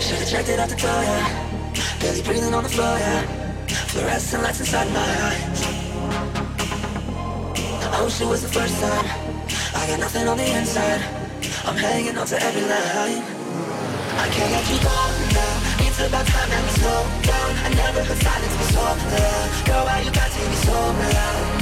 Should've checked it out the door, yeah Barely breathing on the floor, Fluorescent lights inside my eyes I wish it was the first time I got nothing on the inside I'm hanging on to every line I can't let you go now It's about time that we slow down I never heard silence be so loud Girl, why you gotta be so loud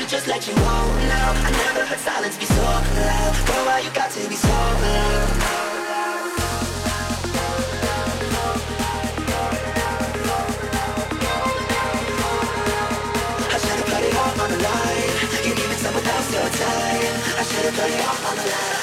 should just let you go now. I never heard silence be so loud. Girl, why you got to be so loud? I should've put it all on the line.